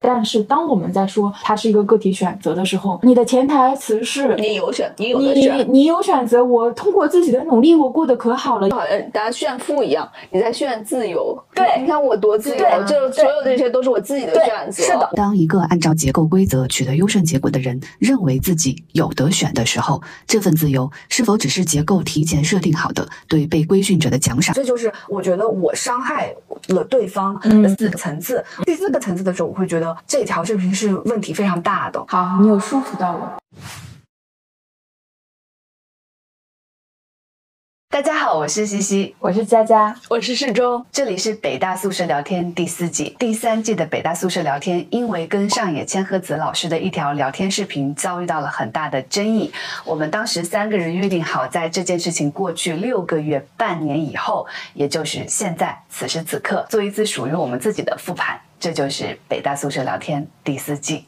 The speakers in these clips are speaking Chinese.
但是当我们在说它是一个个体选择的时候，你的潜台词是你有选，你有的你选，你有选择，我通过自己的努力，我过得可好了。好像大家炫富一样，你在炫自由。对你看我多自由，对这所有这些都是我自己的选择。是的，当一个按照结构规则取得优胜结果的人认为自己有得选的时候，这份自由是否只是结构提前设定好的对被规训者的奖赏？这就是我觉得我伤害了对方嗯的四个层次。第四个层次的时候，我会觉得这条视频是问题非常大的。好，你有说服到我。大家好，我是西西，我是佳佳，我是适中，这里是北大宿舍聊天第四季，第三季的北大宿舍聊天，因为跟上野千鹤子老师的一条聊天视频遭遇到了很大的争议。我们当时三个人约定好，在这件事情过去六个月、半年以后，也就是现在此时此刻，做一次属于我们自己的复盘。这就是北大宿舍聊天第四季。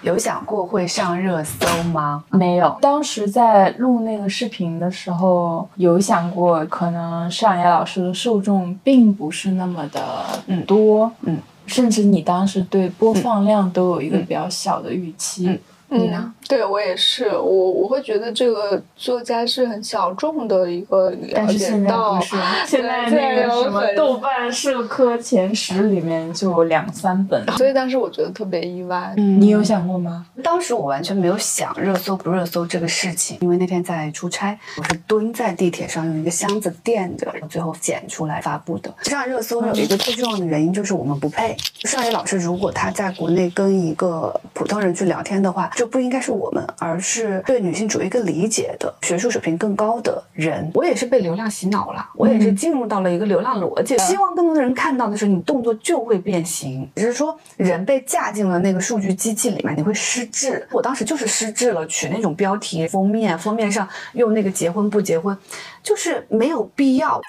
有想过会上热搜吗？没有。当时在录那个视频的时候，有想过，可能上野老师的受众并不是那么的嗯多，嗯，甚至你当时对播放量都有一个比较小的预期。嗯你呢？嗯？对我也是，我我会觉得这个作家是很小众的一个了解但是现在是，现在那个什么豆瓣社科前十里面就有两三本。所以当时我觉得特别意外。嗯你有想过吗？当时我完全没有想热搜不热搜这个事情，因为那天在出差，我是蹲在地铁上用一个箱子垫着，最后剪出来发布的。上热搜有一个最重要的原因就是我们不配。上野老师如果他在国内跟一个普通人去聊天的话，就不应该是我们，而是对女性主义更理解的、学术水平更高的人。我也是被流量洗脑了，我也是进入到了一个流量逻辑，希望更多的人看到的是你动作就会变形，只是说人被架进了那个数据机器里面，你会失智。我当时就是失智了，取那种标题封面，封面上用那个结婚不结婚，就是没有必要。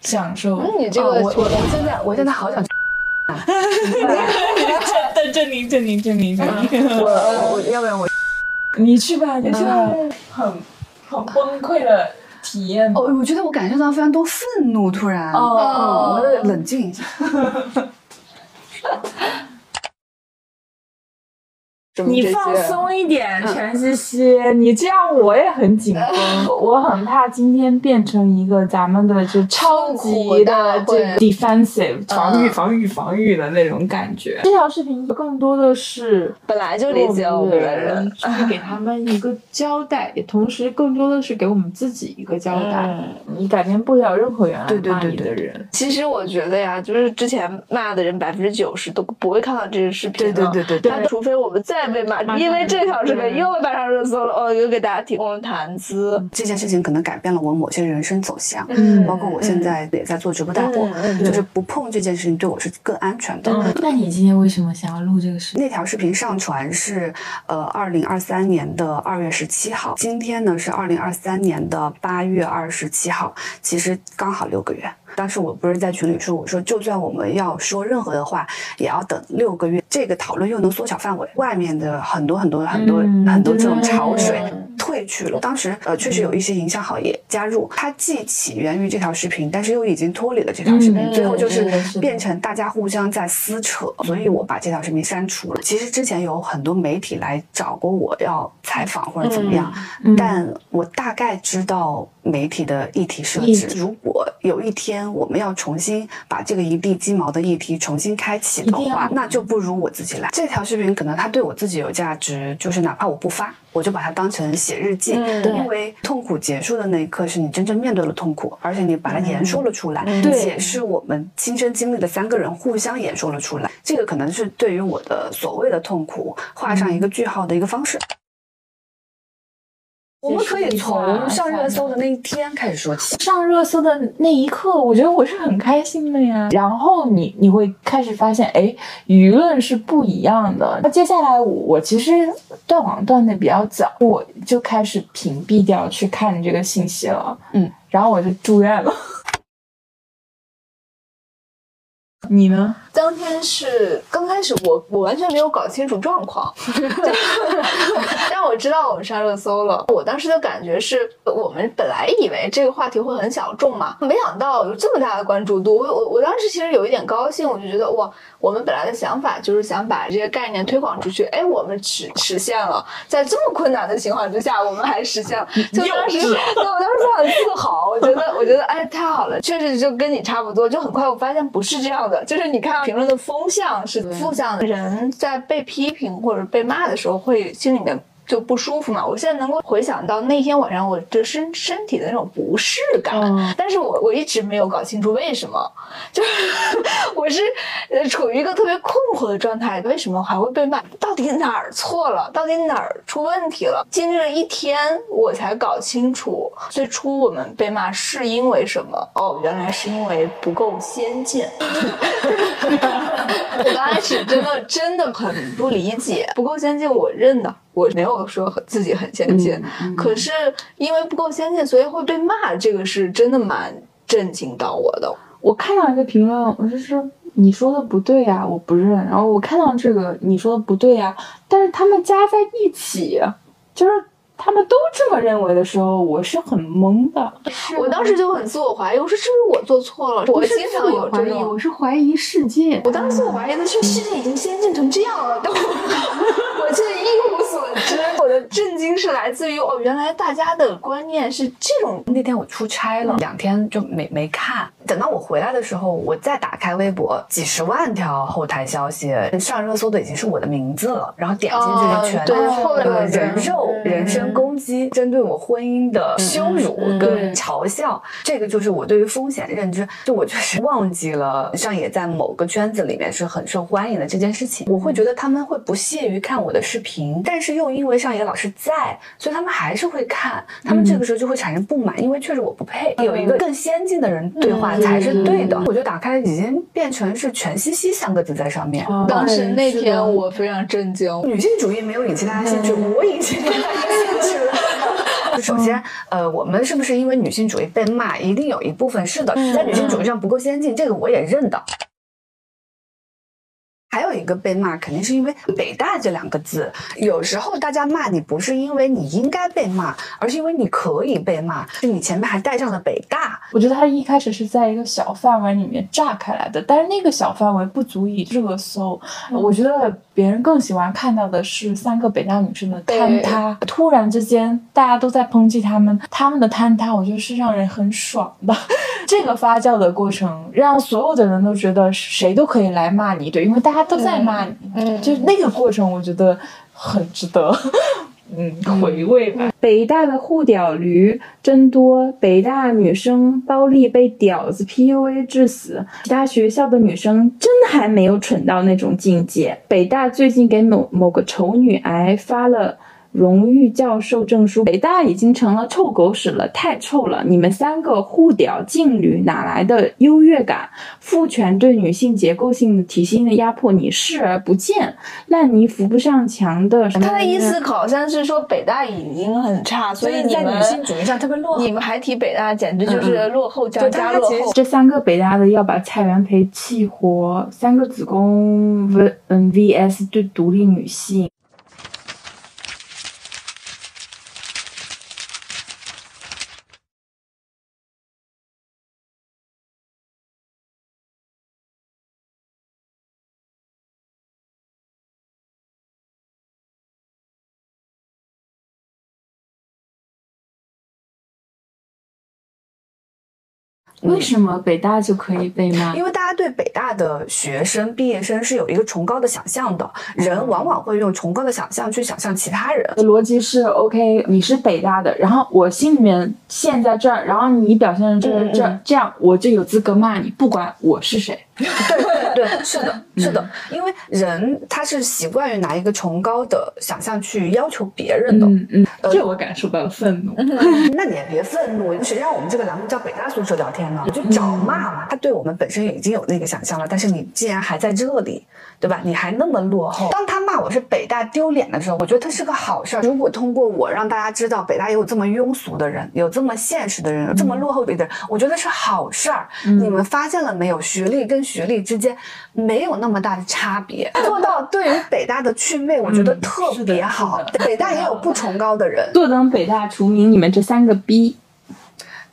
享受。嗯，你这哦个我我我现在我现在好想。对，证明证明证明证明。我我要不然我你去吧，你去吧。很很崩溃的体验。哦，我觉得我感受到非常多愤怒，突然哦嗯我得冷静一下。你放松一点，全西西，你这样我也很紧 绷，我很怕今天变成一个咱们的就超级的这 defensive 防御防御防御的那种感觉。这条视频更多的是本来就理解我们的人，去给他们一个交代，也同时更多的是给我们自己一个交代。你改变不了任何原来对对骂你对对的人。其实我觉得呀，就是之前骂的人百分之九十都不会看到这个视频对的。对对对对他除非我们再被骂，因为这条视频又被搬上热搜了，哦，又给大家提供了谈资。这件事情可能改变了我某些人生走向，嗯包括我现在也在做直播带货，就是不碰这件事情对我是更安全的。嗯，那你今天为什么想要录这个视频？那条视频上传是呃二零二三年的二月十七号，今天呢是二零二三年的八月二十七号，其实刚好六个月。当时我不是在群里说，我说就算我们要说任何的话，也要等六个月，这个讨论又能缩小范围，外面的很多很多很多、嗯很多这种潮水退去了。当时呃确实有一些营销行业加入，它既起源于这条视频，但是又已经脱离了这条视频，嗯最后就是变成大家互相在撕扯，所以我把这条视频删除了。其实之前有很多媒体来找过我要采访或者怎么样，嗯但我大概知道媒体的议题设置。如果有一天我们要重新把这个一地鸡毛的议题重新开启的话，那就不如我自己来。这条视频可能它对我自己有价值，就是哪怕我不发，我就把它当成写日记，嗯因为痛苦结束的那一刻是你真正面对了痛苦，而且你把它言说了出来，嗯且是我们亲身经历的三个人互相言说了出来。这个可能是对于我的所谓的痛苦画上一个句号的一个方式。我们可以从上热搜的那一天开始说起。上热搜的那一刻，我觉得我是很开心的呀。然后你你会开始发现，哎，舆论是不一样的。那接下来我我其实断网断的比较早，我就开始屏蔽掉去看这个信息了。嗯，然后我就住院了。你呢？当天是刚开始我我完全没有搞清楚状况，但我知道我们上热搜了。我当时的感觉是我们本来以为这个话题会很小众嘛，没想到有这么大的关注度。我我我当时其实有一点高兴，我就觉得哇，我们本来的想法就是想把这些概念推广出去，哎，我们实实现了，在这么困难的情况之下，我们还实现了，就当时对我当时就很自豪，我觉得我觉得哎太好了，确实就跟你差不多，就很快我发现不是这样的，就是你看。评论的风向是负向的，人在被批评或者被骂的时候，会心里面。就不舒服嘛？我现在能够回想到那天晚上我这身身体的那种不适感，但是我我一直没有搞清楚为什么，就是 我是呃处于一个特别困惑的状态，为什么还会被骂？到底哪儿错了？到底哪儿出问题了？经历了一天，我才搞清楚，最初我们被骂是因为什么？哦，原来是因为不够先进。我刚开始真的真的很不理解，不够先进，我认的。我没有说自己很先进，可是因为不够先进，所以会被骂。这个是真的蛮震惊到我的。我看到一个评论，我是说你说的不对呀，我不认。然后我看到这个你说的不对呀，但是他们加在一起，就是。他们都这么认为的时候，我是很懵的。我当时就很自我怀疑，我说是不是我做错了？我经常有怀疑，我是怀疑世界。我当时自我怀疑的是世界已经先进成这样了，我我却一无所知。我的震惊是来自于哦，原来大家的观念是这种。那天我出差了，两天就没没看。等到我回来的时候，我再打开微博，几十万条后台消息，上热搜的已经是我的名字了。然后点进去就全都是人肉人身。攻击针对我婚姻的羞辱跟嘲笑，这个就是我对于风险的认知。就我确实忘记了上野在某个圈子里面是很受欢迎的这件事情。我会觉得他们会不屑于看我的视频，但是又因为上野老师在，所以他们还是会看。他们这个时候就会产生不满，因为确实我不配。有一个更先进的人对话才是对的。我觉得打开已经变成是全西西三个字在上面。当时那天我非常震惊，女性主义没有引起大家兴趣，我引起大家兴趣。首先，呃，我们是不是因为女性主义被骂？一定有一部分是的，在女性主义上不够先进，这个我也认的。还有一个被骂，肯定是因为“北大”这两个字。有时候大家骂你，不是因为你应该被骂，而是因为你可以被骂，就你前面还带上了“北大”。我觉得他一开始是在一个小范围里面炸开来的，但是那个小范围不足以热搜。我觉得别人更喜欢看到的是三个北大女生的坍塌。突然之间，大家都在抨击他们，他们的坍塌，我觉得是让人很爽的。这个发酵的过程，让所有的人都觉得谁都可以来骂你，对，因为大家都在骂你，嗯，就那个过程，我觉得很值得，嗯，回味吧。北大的护屌驴真多，北大女生包丽被屌子 PUA 致死，其他学校的女生真还没有蠢到那种境界。北大最近给某某个丑女癌发了。荣誉教授证书，北大已经成了臭狗屎了，太臭了！你们三个互屌劲旅哪来的优越感？父权对女性结构性体系的压迫，你视而不见。烂泥扶不上墙的。他的意思好像是说北大已经很差，所以在女性主义上特别落后。你们还提北大，简直就是落后加加落后。这三个北大的要把蔡元培气活，三个子宫 V 嗯 VS 对独立女性。为什么北大就可以被骂？因为大家对北大的学生、毕业生是有一个崇高的想象的，人往往会用崇高的想象去想象其他人。逻辑是 OK，你是北大的，然后我心里面陷在这儿，然后你表现成这这这样，我就有资格骂你，不管我是谁。对对对，是的，是的，因为人他是习惯于拿一个崇高的想象去要求别人的。嗯嗯，这我感受到了愤怒。那你也别愤怒，谁让我们这个栏目叫北大宿舍聊天呢？你就找骂嘛。他对我们本身已经有那个想象了，但是你既然还在这里，对吧？你还那么落后。当他骂我是北大丢脸的时候，我觉得他是个好事儿。如果通过我让大家知道北大也有这么庸俗的人，有这么现实的人，有这么落后的人，我觉得是好事儿。你们发现了没有？学历跟学历之间没有那么大的差别，做到对于北大的祛魅，我觉得特别好。北大也有不崇高的人，坐等北大除名你们这三个逼。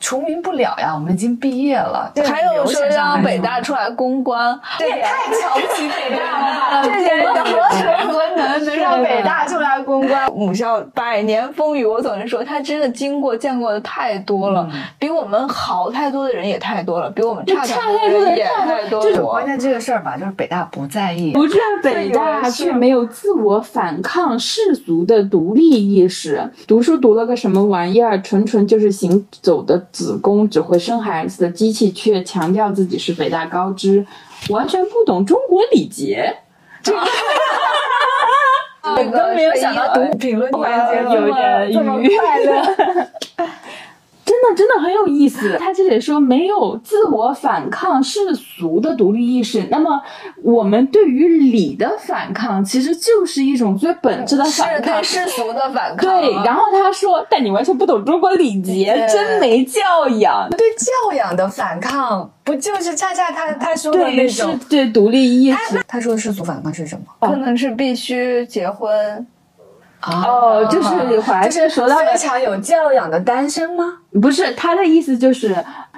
除名不了呀，我们已经毕业了。还有说让北大出来公关，这也太瞧不起北大了。这些何德何能能让北大出来公关？母校百年风雨，我总是说，他真的经过见过的太多了，比我们好太多的人也太多了，比我们差太多的人也太多。就是关键这个事儿吧，就是北大不在意，不是北大却没有自我反抗世俗的独立意识，读书读了个什么玩意儿，纯纯就是行走的。子宫只会生孩子的机器，却强调自己是北大高知，完全不懂中国礼节。这个，我都没有想到读评论环节有点这么快乐。真的真的很有意思，他这里说没有自我反抗世俗的独立意识，那么我们对于礼的反抗，其实就是一种最本质的反抗，世俗的反抗。对，然后他说，但你完全不懂中国礼节，真没教养。对教养的反抗，不就是恰恰他他说的那种对独立意识？他说的世俗反抗是什么？可能是必须结婚。哦，就是怀是说到非常有教养的单身吗？不是，他的意思就是，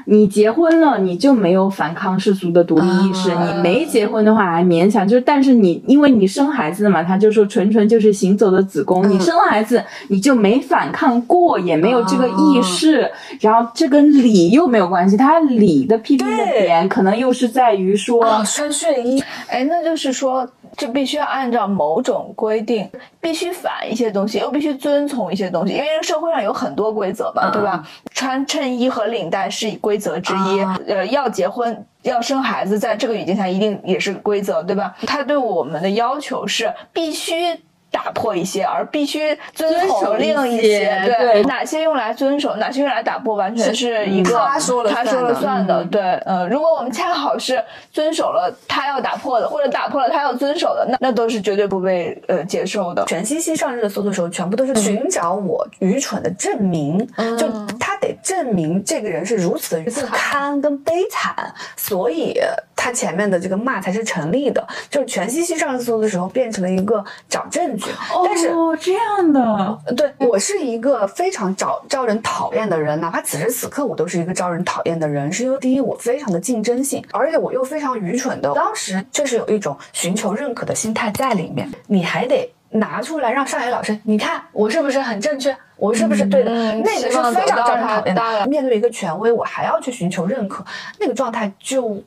你结婚了，你就没有反抗世俗的独立意识；你没结婚的话，还勉强。就是，但是你因为你生孩子嘛，他就说纯纯就是行走的子宫。你生了孩子，你就没反抗过，也没有这个意识。然后这跟礼又没有关系，他礼的批评的点可能又是在于说穿睡衣。哎，那就是说。就必须要按照某种规定，必须反一些东西，又必须遵从一些东西，因为这个社会上有很多规则嘛，对吧？穿衬衣和领带是规则之一，呃，要结婚要生孩子，在这个语境下一定也是规则，对吧？他对我们的要求是必须。打破一些，而必须遵守另一些。对，哪些用来遵守，哪些用来打破，完全是一个他说了他说了算的。对，呃，如果我们恰好是遵守了他要打破的，或者打破了他要遵守的，那那都是绝对不被呃接受的。全西西上热搜的时候，全部都是寻找我愚蠢的证明，就他得证明这个人是如此的不堪跟悲惨，所以。他前面的这个骂才是成立的，就是全信息上热搜的时候变成了一个找证据。但是哦，这样的，对我是一个非常招招人讨厌的人，哪怕此时此刻我都是一个招人讨厌的人，是因为第一我非常的竞争性，而且我又非常愚蠢的，当时确实有一种寻求认可的心态在里面，你还得拿出来让上海老师，你看我是不是很正确，我是不是对的？那个是非常招人讨厌的。面对一个权威，我还要去寻求认可，那个状态就。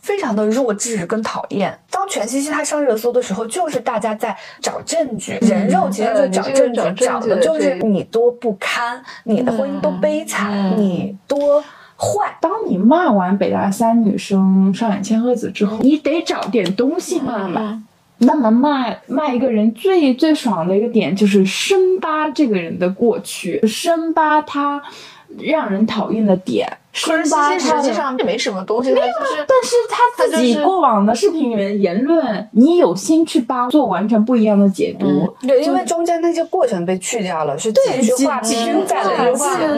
非常的弱智跟讨厌。当全信息他上热搜的时候，就是大家在找证据，人肉其实就找证据，找的就是你多不堪，你的婚姻多悲惨，你多坏。当你骂完北大三女生上海千鹤子之后，你得找点东西骂骂。那么骂骂一个人最最爽的一个点，就是深扒这个人的过去，深扒他让人讨厌的点。可是他实际上也没什么东西，他就是，但是他自己过往的视频里面言论，你有心去扒，做完全不一样的解读。对，因为中间那些过程被去掉了，是几句话拼在了。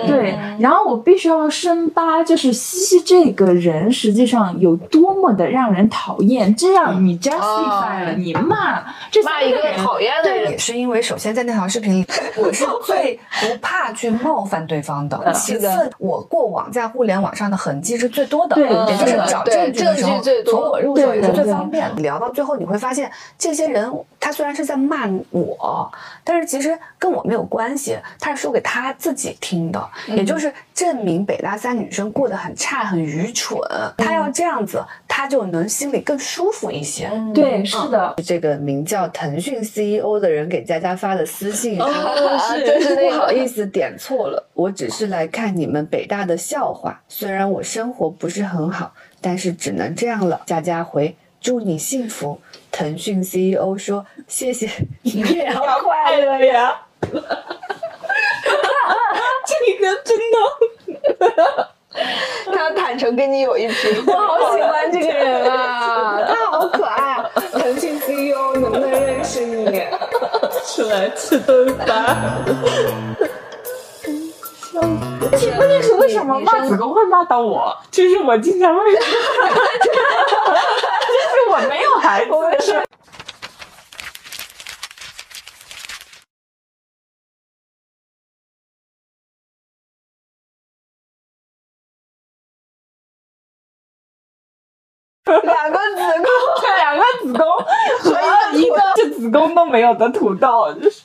对，然后我必须要深扒，就是西西这个人实际上有多么的让人讨厌，这样你 justify 了，你骂这骂一个讨厌的人，也是因为首先在那条视频里，我是最不怕去冒犯对方的，其次我过往在互联。网上的痕迹是最多的，也就是找证据的时候，从我入手也是最方便。聊到最后，你会发现，这些人他虽然是在骂我，但是其实跟我没有关系，他是说给他自己听的，也就是证明北大三女生过得很差、很愚蠢。他要这样子，他就能心里更舒服一些。对，是的。这个名叫腾讯 CEO 的人给佳佳发的私信，真是不好意思点错了，我只是来看你们北大的笑话。虽然我生活不是很好，但是只能这样了。佳佳回：祝你幸福。腾讯 CEO 说：谢谢，你也要快乐呀。这个真的，他坦诚跟你有一拼。我好喜欢这个人啊，他好可爱。腾讯 CEO 能不能认识你？出来吃顿饭。关键是为什么骂子宫会骂到我？就是我经常会。我没有孩子，两个子宫，两个子宫和一个是子宫都没有的土豆，就是。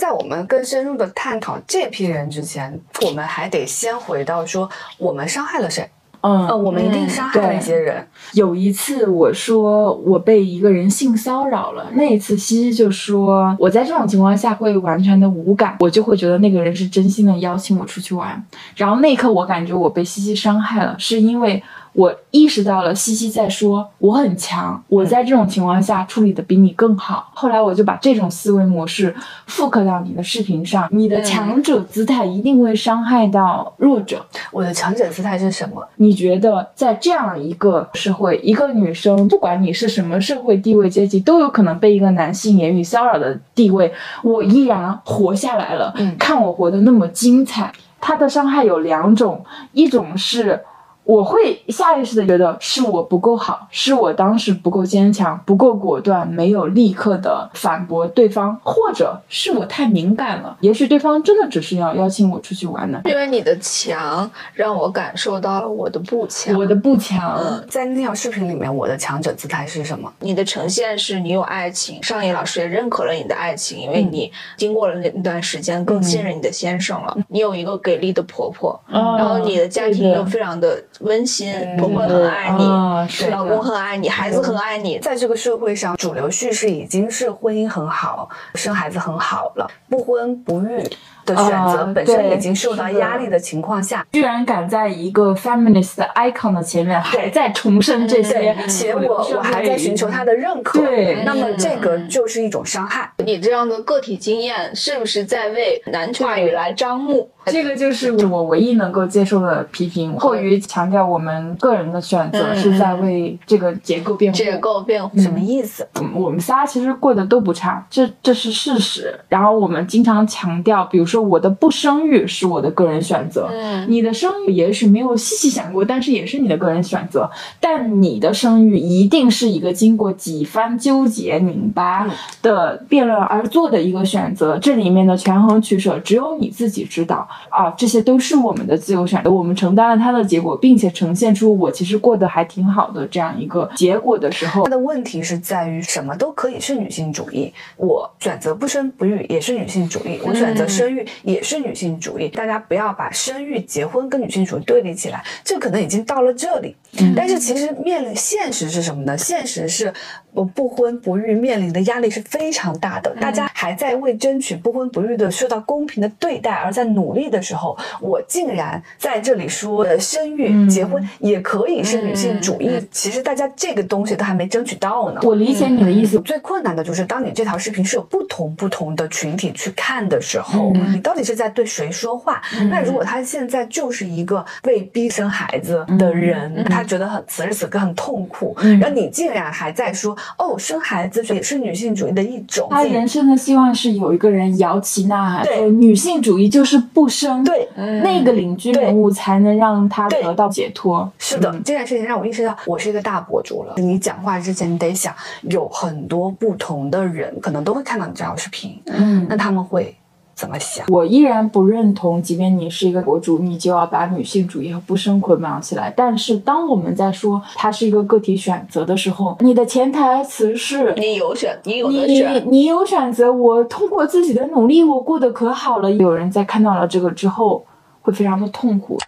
在我们更深入的探讨这批人之前，我们还得先回到说，我们伤害了谁？嗯，我们一定伤害了一些人。有一次我说我被一个人性骚扰了，那一次西西就说我在这种情况下会完全的无感，我就会觉得那个人是真心的邀请我出去玩。然后那一刻我感觉我被西西伤害了，是因为。我意识到了，西西在说我很强，我在这种情况下处理的比你更好。后来我就把这种思维模式复刻到你的视频上，你的强者姿态一定会伤害到弱者。我的强者姿态是什么？你觉得在这样一个社会，一个女生，不管你是什么社会地位阶级，都有可能被一个男性言语骚扰的地位，我依然活下来了。嗯，看我活得那么精彩。他的伤害有两种，一种是。我会下意识的觉得是我不够好，是我当时不够坚强，不够果断，没有立刻的反驳对方，或者是我太敏感了。也许对方真的只是要邀请我出去玩呢。因为你的强让我感受到了我的不强，我的不强。在那条视频里面，我的强者姿态是什么？你的呈现是你有爱情，上野老师也认可了你的爱情，因为你经过了那段时间更信任你的先生了。你有一个给力的婆婆，然后你的家庭又非常的。温馨，婆婆很爱你，老公很爱你，孩子很爱你。在这个社会上，主流叙事已经是婚姻很好，生孩子很好了，不婚不育。的选择本身已经受到压力的情况下，居然敢在一个 feminist icon 的前面还在重申这些，且我我还在寻求他的认可，对，那么这个就是一种伤害。你这样的个体经验是不是在为男权话语来张目？这个就是我唯一能够接受的批评，过于强调我们个人的选择是在为这个结构辩护。结构辩护什么意思？我们仨其实过得都不差，这这是事实。然后我们经常强调，比如说。说我的不生育是我的个人选择，你的生育也许没有细细想过，但是也是你的个人选择。但你的生育一定是一个经过几番纠结、拧巴的辩论而做的一个选择，这里面的权衡取舍只有你自己知道啊。这些都是我们的自由选择，我们承担了它的结果，并且呈现出我其实过得还挺好的这样一个结果的时候，它的问题是在于什么都可以是女性主义，我选择不生不育也是女性主义，我选择生育。也是女性主义，大家不要把生育、结婚跟女性主义对立起来，这可能已经到了这里。但是其实面临现实是什么呢？现实是。我不婚不育面临的压力是非常大的，大家还在为争取不婚不育的受到公平的对待而在努力的时候，我竟然在这里说生育、结婚也可以是女性主义。其实大家这个东西都还没争取到呢。我理解你的意思，最困难的就是当你这条视频是有不同不同的群体去看的时候，你到底是在对谁说话？那如果他现在就是一个被逼生孩子的人，他觉得很此时此刻很痛苦，然后你竟然还在说。哦，生孩子也是女性主义的一种。他人生的希望是有一个人摇旗呐喊，对。女性主义就是不生，对，那个领军人物才能让他得到解脱。是的，这件事情让我意识到，我是一个大博主了。你讲话之前，你得想，有很多不同的人可能都会看到你这条视频，嗯，那他们会。怎么想？我依然不认同，即便你是一个博主，你就要把女性主义和不生捆绑起来。但是，当我们在说它是一个个体选择的时候，你的潜台词是你有选，你有的选，你有选择。我通过自己的努力，我过得可好了。有人在看到了这个之后，会非常的痛苦。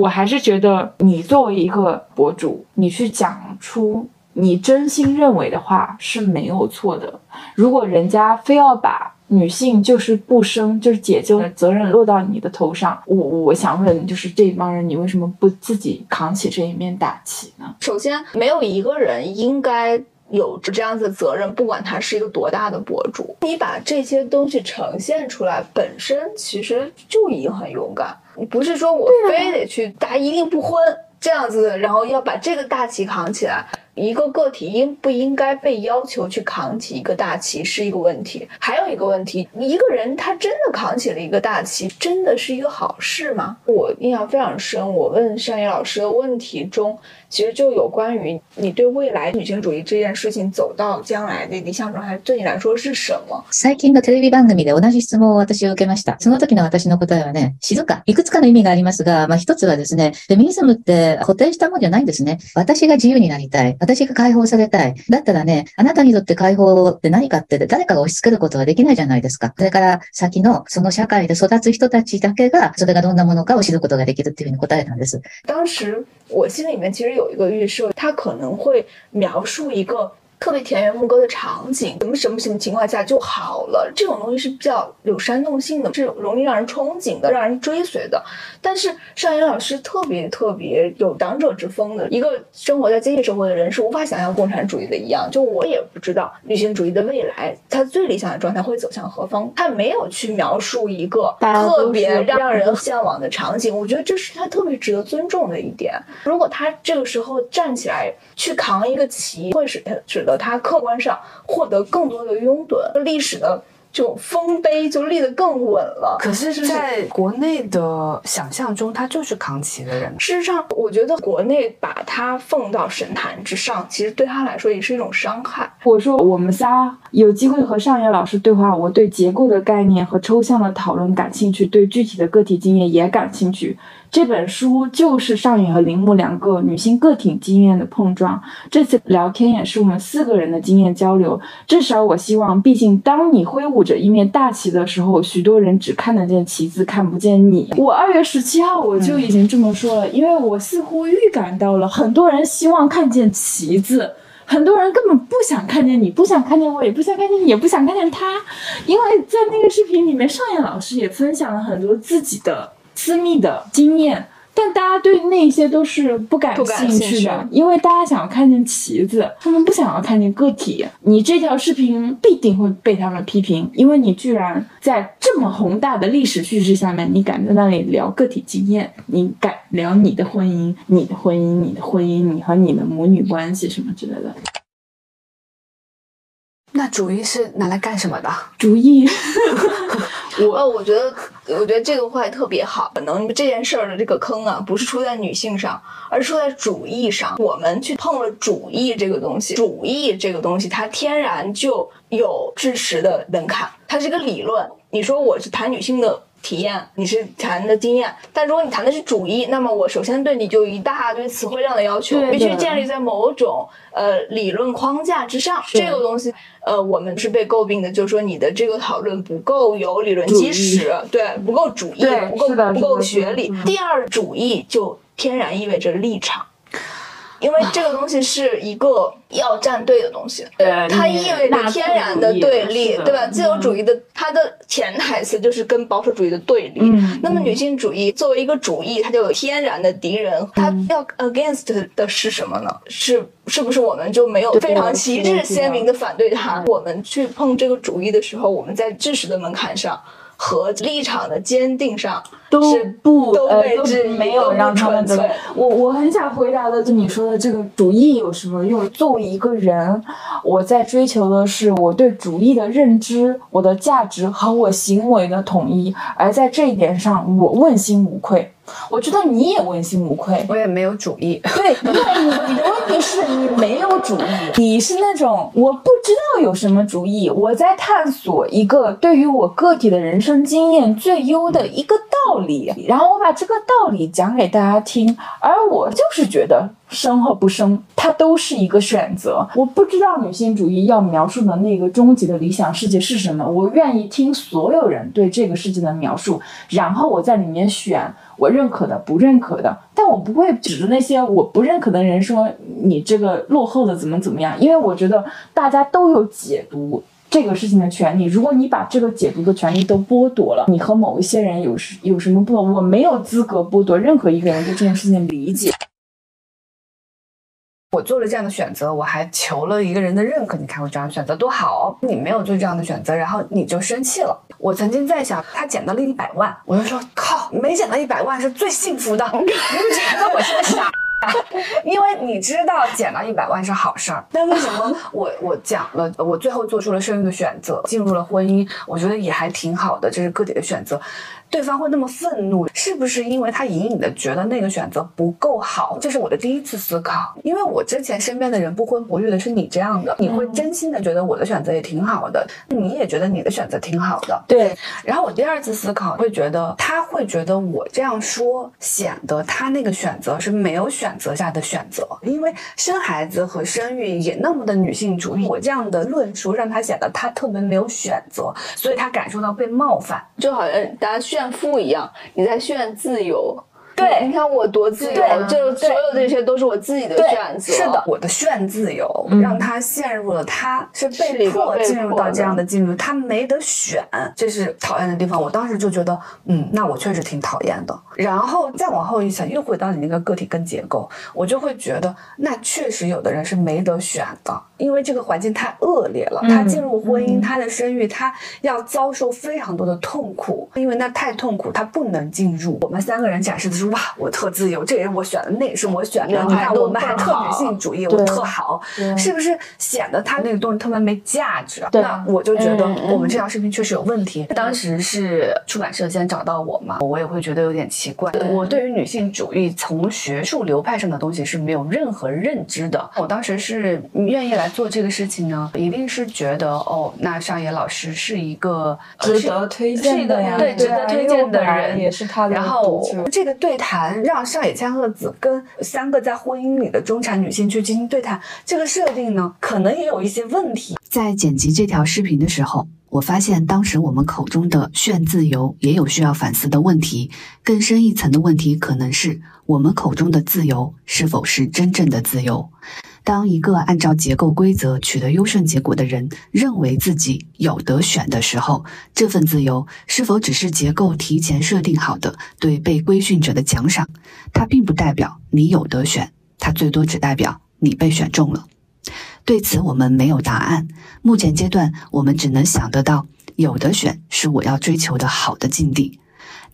我还是觉得，你作为一个博主，你去讲出。你真心认为的话是没有错的。如果人家非要把女性就是不生就是解救的责任落到你的头上，我我想问，就是这帮人，你为什么不自己扛起这一面大旗呢？首先，没有一个人应该有这样子的责任，不管他是一个多大的博主。你把这些东西呈现出来，本身其实就已经很勇敢。你不是说我非得去，大家一定不婚这样子，然后要把这个大旗扛起来。一个个体应不应该被要求去扛起一个大旗是一个问题。还有一个问题，一个人他真的扛起了一个大旗，真的是一个好事吗？我印象非常深，我问尚野老师的问题中。其实就有关于你对未来女性主义这件事情走到将来的理想状态，对你来说是什么？最近のテレビ番組で同じ質問を私を受けました。その時の私の答えはね、静か。いくつかの意味がありますが、まあ一つはですね、フェミニズムって固定したものじゃないんですね。私が自由になりたい。私が解放されたい。だったらね、あなたにとって解放って何かって誰かが押し付けることはできないじゃないですか。それから先のその社会で育つ人たちだけが、それがどんなものかを知ることができるっていうふうに答えたんです。当时我心里面其实有一个预设，他可能会描述一个。特别田园牧歌的场景，什么什么什么情况下就好了？这种东西是比较有煽动性的，是容易让人憧憬的，让人追随的。但是尚言老师特别特别有党者之风的一个生活在阶级社会的人是无法想象共产主义的一样。就我也不知道女性主义的未来，它最理想的状态会走向何方。他没有去描述一个特别让人向往的场景。我觉得这是他特别值得尊重的一点。如果他这个时候站起来去扛一个旗，会使他使得他客观上获得更多的拥趸，历史的这种丰碑就立得更稳了。可是，在国内的想象中，他就是扛旗的人。事实上，我觉得国内把他奉到神坛之上，其实对他来说也是一种伤害。我说，我们仨有机会和上野老师对话，我对结构的概念和抽象的讨论感兴趣，对具体的个体经验也感兴趣。这本书就是上野和铃木两个女性个体经验的碰撞。这次聊天也是我们四个人的经验交流。至少我希望，毕竟当你挥舞着一面大旗的时候，许多人只看得见旗子，看不见你。我二月十七号我就已经这么说了，因为我似乎预感到了很多人希望看见旗子，很多人根本不想看见你，不想看见我，也不想看见你，也不想看见他。因为在那个视频里面，上野老师也分享了很多自己的。私密的经验，但大家对那些都是不感兴趣的，因为大家想要看见旗子，他们不想要看见个体。你这条视频必定会被他们批评，因为你居然在这么宏大的历史叙事下面，你敢在那里聊个体经验，你敢聊你的婚姻、你的婚姻、你的婚姻、你和你的母女关系什么之类的。那主义是拿来干什么的？主义，我我觉得，我觉得这个话特别好。可能这件事儿的这个坑啊，不是出在女性上，而是出在主义上。我们去碰了主义这个东西，主义这个东西，它天然就有知识的门槛，它是一个理论。你说我是谈女性的。体验你是谈的经验，但如果你谈的是主义，那么我首先对你就一大堆词汇量的要求，必须建立在某种呃理论框架之上。这个东西，呃，我们是被诟病的，就是说你的这个讨论不够有理论基石，对，不够主义，不够不够学理。第二，主义就天然意味着立场。因为这个东西是一个 要站队的东西，它意味着天然的对立，对吧？自由主义的它的潜台词就是跟保守主义的对立。那么女性主义作为一个主义，它就有天然的敌人，它要 against 的是什么呢？是是不是我们就没有非常旗帜鲜明的反对它？我们去碰这个主义的时候，我们在知识的门槛上。和立场的坚定上都不呃都没有让他们的我我很想回答的就你说的这个主义有什么用？作为一个人，我在追求的是我对主义的认知、我的价值和我行为的统一，而在这一点上，我问心无愧。我觉得你也问心无愧，我也没有主意。对，因为你你的问题是你没有主意，你是那种我不知道有什么主意，我在探索一个对于我个体的人生经验最优的一个道理，然后我把这个道理讲给大家听，而我就是觉得。生和不生，它都是一个选择。我不知道女性主义要描述的那个终极的理想世界是什么。我愿意听所有人对这个世界的描述，然后我在里面选我认可的、不认可的。但我不会指着那些我不认可的人说你这个落后的怎么怎么样，因为我觉得大家都有解读这个事情的权利。如果你把这个解读的权利都剥夺了，你和某一些人有什有什么不同？我没有资格剥夺任何一个人对这件事情理解。我做了这样的选择，我还求了一个人的认可。你看我这样选择多好，你没有做这样的选择，然后你就生气了。我曾经在想，他捡到了一百万，我就说靠，没捡到一百万是最幸福的。你们觉得我是个傻？因为你知道捡到一百万是好事儿，但为什么我我讲了，我最后做出了生育的选择，进入了婚姻，我觉得也还挺好的，这是个体的选择。对方会那么愤怒，是不是因为他隐隐的觉得那个选择不够好？这是我的第一次思考。因为我之前身边的人不婚不育的是你这样的，你会真心的觉得我的选择也挺好的，你也觉得你的选择挺好的。对。然后我第二次思考会觉得他会觉得我这样说显得他那个选择是没有选择下的选择，因为生孩子和生育也那么的女性主义，我这样的论述让他显得他特别没有选择，所以他感受到被冒犯，就好像大家需炫富一样，你在炫自由。对，你看我多自由，就所有这些都是我自己的选择。是的，我的炫自由让他陷入了，他是被迫进入到这样的境遇，他没得选，这是讨厌的地方。我当时就觉得，嗯，那我确实挺讨厌的。然后再往后一想，又回到你那个个体跟结构，我就会觉得，那确实有的人是没得选的，因为这个环境太恶劣了。他进入婚姻，他的生育，他要遭受非常多的痛苦，因为那太痛苦，他不能进入。我们三个人展示的是。哇，我特自由，这也是我选的，那也是我选的。你看，我们还特女性主义，我特好，是不是显得他那个东西特别没价值？那我就觉得我们这条视频确实有问题。当时是出版社先找到我嘛，我也会觉得有点奇怪。我对于女性主义从学术流派上的东西是没有任何认知的。我当时是愿意来做这个事情呢，一定是觉得哦，那上野老师是一个值得推荐的呀，对，值得推荐的人，也是他的。然后这个对。谈让上野千鹤子跟三个在婚姻里的中产女性去进行对谈，这个设定呢，可能也有一些问题。在剪辑这条视频的时候，我发现当时我们口中的炫自由也有需要反思的问题。更深一层的问题，可能是我们口中的自由是否是真正的自由？当一个按照结构规则取得优胜结果的人认为自己有得选的时候，这份自由是否只是结构提前设定好的对被规训者的奖赏？它并不代表你有得选，它最多只代表你被选中了。对此，我们没有答案。目前阶段，我们只能想得到有得选是我要追求的好的境地。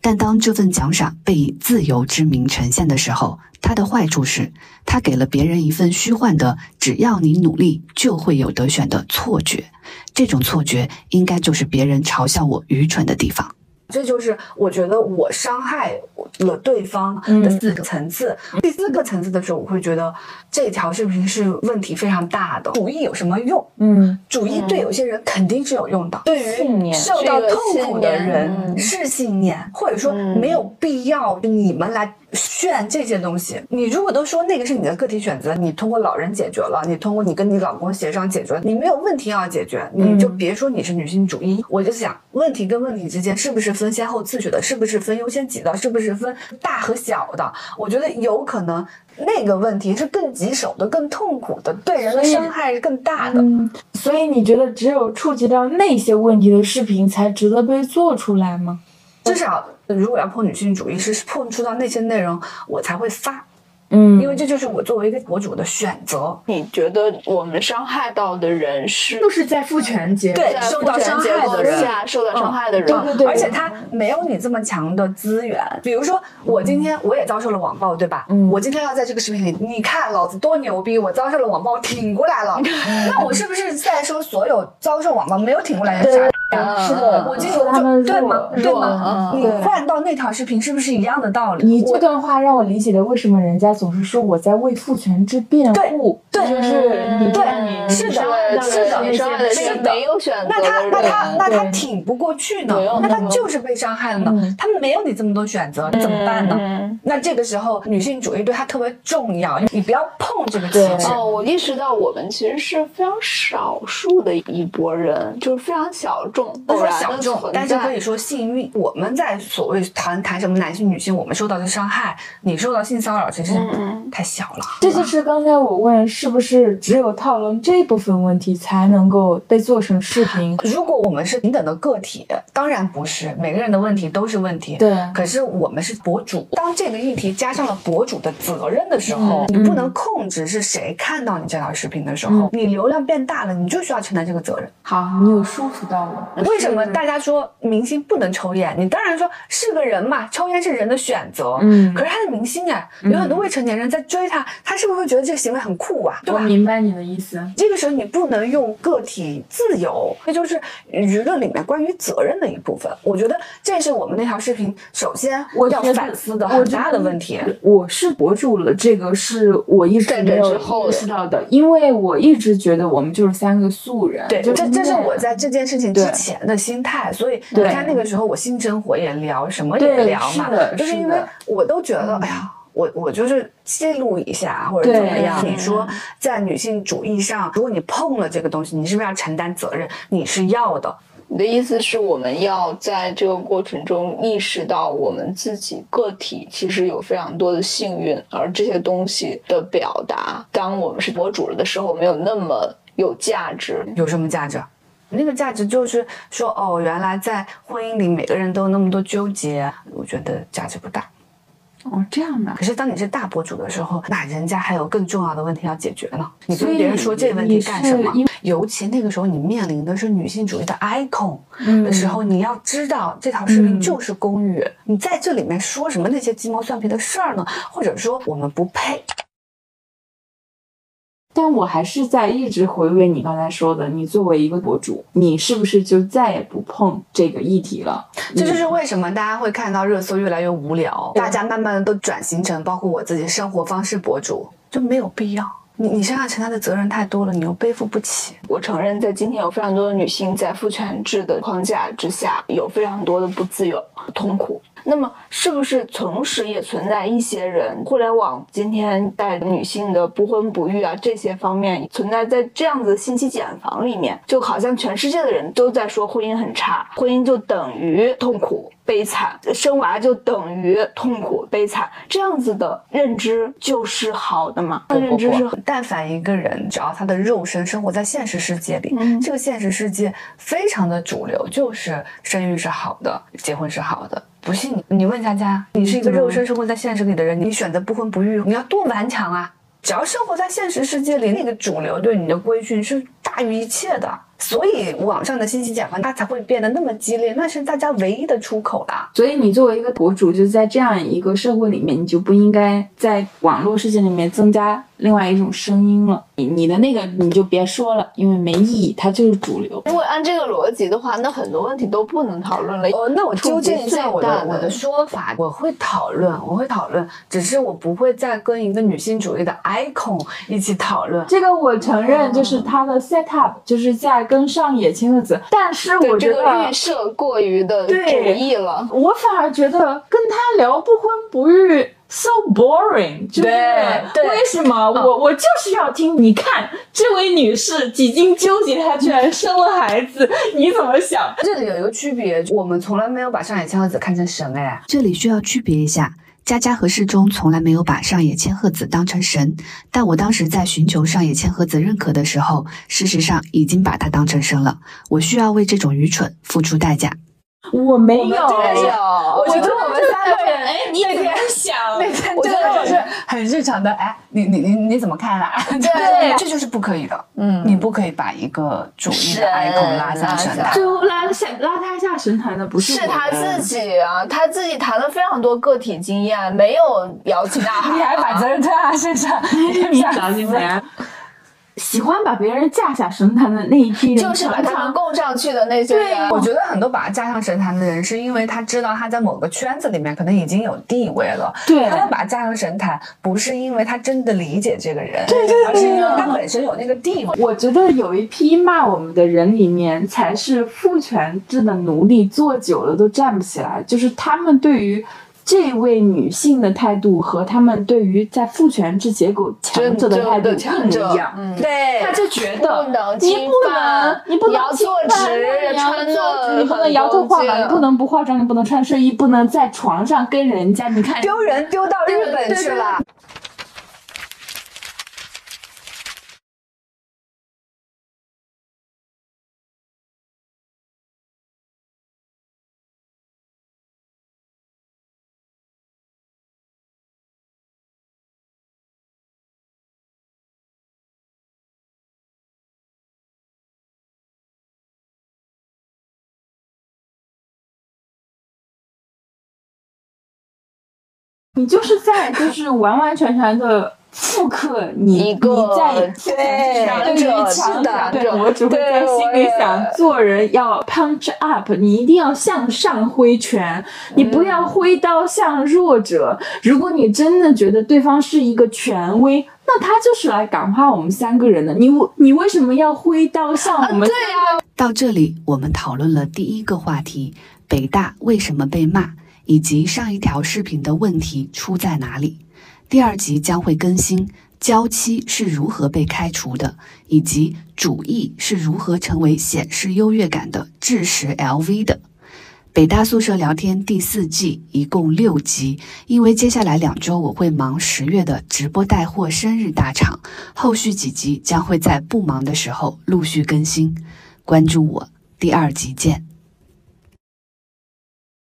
但当这份奖赏被以自由之名呈现的时候，它的坏处是，它给了别人一份虚幻的“只要你努力就会有得选”的错觉。这种错觉，应该就是别人嘲笑我愚蠢的地方。这就是我觉得我伤害了对方的四个层次。第四个层次的时候，我会觉得这条视频是问题非常大的。主义有什么用？嗯，主义对有些人肯定是有用的。对于受到痛苦的人是信念，或者说没有必要你们来。炫这些东西，你如果都说那个是你的个体选择，你通过老人解决了，你通过你跟你老公协商解决，你没有问题要解决，你就别说你是女性主义。我就想，问题跟问题之间是不是分先后次序的？是不是分优先级的？是不是分大和小的？我觉得有可能那个问题是更棘手的、更痛苦的，对人的伤害是更大的。所以你觉得只有触及到那些问题的视频才值得被做出来吗？至少。如果要碰女性主义，是碰触到那些内容，我才会发。嗯，因为这就是我作为一个博主的选择。你觉得我们伤害到的人是都是在父权结对受到伤害的人下受到伤害的人，对对对，而且他没有你这么强的资源。比如说我今天我也遭受了网暴，对吧？嗯，我今天要在这个视频里，你看老子多牛逼，我遭受了网暴挺过来了。那我是不是在说所有遭受网暴没有挺过来的傻？是的，我就说他们对吗？对吗？你换到那条视频是不是一样的道理？你这段话让我理解了为什么人家总是说我在为父权之辩护。对，就是你对，是的，是的，是的，没有选择。那他那他那他挺不过去呢？那他就是被伤害了呢？他没有你这么多选择，怎么办呢？那这个时候女性主义对他特别重要，你不要碰这个旗帜。哦，我意识到我们其实是非常少数的一波人，就是非常小众。不说小众，但是可以说幸运。我们在所谓谈谈什么男性、女性，我们受到的伤害，你受到性骚扰，其实太小了。这就是刚才我问，是不是只有讨论这部分问题才能够被做成视频？如果我们是平等的个体，当然不是每个人的问题都是问题。对，可是我们是博主，当这个议题加上了博主的责任的时候，你不能控制是谁看到你这条视频的时候，你流量变大了，你就需要承担这个责任。好，你有说服到我。为什么大家说明星不能抽烟？你当然说是个人嘛，抽烟是人的选择。嗯，可是他是明星哎，有很多未成年人在追她，她是不是会觉得这个行为很酷啊？对我？明白你的意思。这个时候你不能用个体自由，那就是舆论里面关于责任的一部分。我觉得这是我们那条视频首先要我要反思的很大的问题。我是博主了，这个是我一直没有之后的意识到的，因为我一直觉得我们就是三个素人。对，就这这是我在这件事情之前的心态，所以你看那个时候我心生活也聊，什么也聊嘛是的，就是因为我都觉得，哎呀。我我就是记录一下或者怎么样。你说在女性主义上，如果你碰了这个东西，你是不是要承担责任？你是要的。你的意思是我们要在这个过程中意识到，我们自己个体其实有非常多的幸运，而这些东西的表达，当我们是博主了的时候，没有那么有价值。有什么价值？那个价值就是说，哦，原来在婚姻里每个人都有那么多纠结，我觉得价值不大。哦，这样的可。是当你是大博主的时候，那人家还有更重要的问题要解决呢。你跟别人说这个问题干什么？尤其那个时候你面临的是女性主义的 icon 嗯的时候，你要知道这条视频嗯就是公寓，你在这里面说什么那些鸡毛蒜皮的事儿呢？或者说我们不配？但我还是在一直回味你刚才说的，你作为一个博主，你是不是就再也不碰这个议题了？这就是为什么大家会看到热搜越来越无聊，大家慢慢的都转型成包括我自己生活方式博主，就没有必要。你你身上承担的责任太多了，你又背负不起。我承认，在今天有非常多的女性在父权制的框架之下，有非常多的不自由、痛苦。那么，是不是同时也存在一些人，互联网今天在女性的不婚不育啊这些方面，存在在这样子信息茧房里面，就好像全世界的人都在说婚姻很差，婚姻就等于痛苦。悲惨，生娃就等于痛苦悲惨，这样子的认知就是好的吗？不不认知是，但凡一个人，只要他的肉身生活在现实世界里，嗯这个现实世界非常的主流，就是生育是好的，结婚是好的。不信你，你问佳佳，你是一个肉身生活在现实里的人，你选择不婚不育，你要多顽强啊！只要生活在现实世界里，那个主流对你的规训是大于一切的。所以网上的信息茧房它才会变得那么激烈，那是大家唯一的出口啦。所以你作为一个博主，就在这样一个社会里面，你就不应该在网络世界里面增加另外一种声音了。你你的那个你就别说了，因为没意义，它就是主流。如果按这个逻辑的话，那很多问题都不能讨论了。哦，那我纠正一下我的我的说法，我会讨论，我会讨论，只是我不会再跟一个女性主义的 icon 一起讨论。这个我承认，就是它的 set up 就是在跟上野千鹤子，但是我对这个觉得预设过于的主对义了。我反而觉得跟他聊不婚不育 so boring，就是对对为什么我我就是要听？你看这位女士几经纠结，她居然生了孩子，你怎么想？这里有一个区别，我们从来没有把上野千鹤子看成神哎。这里需要区别一下。佳佳和世中从来没有把上野千鹤子当成神，但我当时在寻求上野千鹤子认可的时候，事实上已经把他当成神了。我需要为这种愚蠢付出代价。我没有，真的是我我觉得我们三个人哎，你怎么想？每天我觉得真的是很日常的，哎，你你你你怎么看啦？对 这就是不可以的。嗯你不可以把一个主义的神 icon 拉下神坛。最后拉下拉他下神坛的不是是他自己啊，他自己谈了非常多个体经验，没有摇旗呐喊。你还把责任推到他身上，你小心点。喜欢把别人架下神坛的那一批人，就是把他们常常供上去的那些人。我觉得很多把他架上神坛的人，是因为他知道他在某个圈子里面可能已经有地位了。对他们把他架上神坛，不是因为他真的理解这个人，对对而是因为他本身有那个地位。我觉得有一批骂我们的人里面，才是父权制的奴隶，坐久了都站不起来。就是他们对于这位女性的态度和他们对于在父权制结构强者的态度一模一样。嗯，对他就觉得你侵不能犯，你不能坐直，你穿的，你不能摇头晃脑，你不能。能不化妆，你不能穿睡衣，不能在床上跟人家，你看丢人丢到日本去了。你就是在就是完完全全的。复刻你一个在对对者强的对我只会在心里想，做人要 punch up，你一定要向上挥拳，你不要挥刀向弱者。如果你真的觉得对方是一个权威，那他就是来感化我们三个人的。你你为什么要挥刀向我们？对呀。到这里，我们讨论了第一个话题：北大为什么被骂，以及上一条视频的问题出在哪里。第二集将会更新，娇妻是如何被开除的，以及主义是如何成为显示优越感的致使 LV 的。北大宿舍聊天第四季一共六集，因为接下来两周我会忙十月的直播带货生日大场，后续几集将会在不忙的时候陆续更新。关注我，第二集见。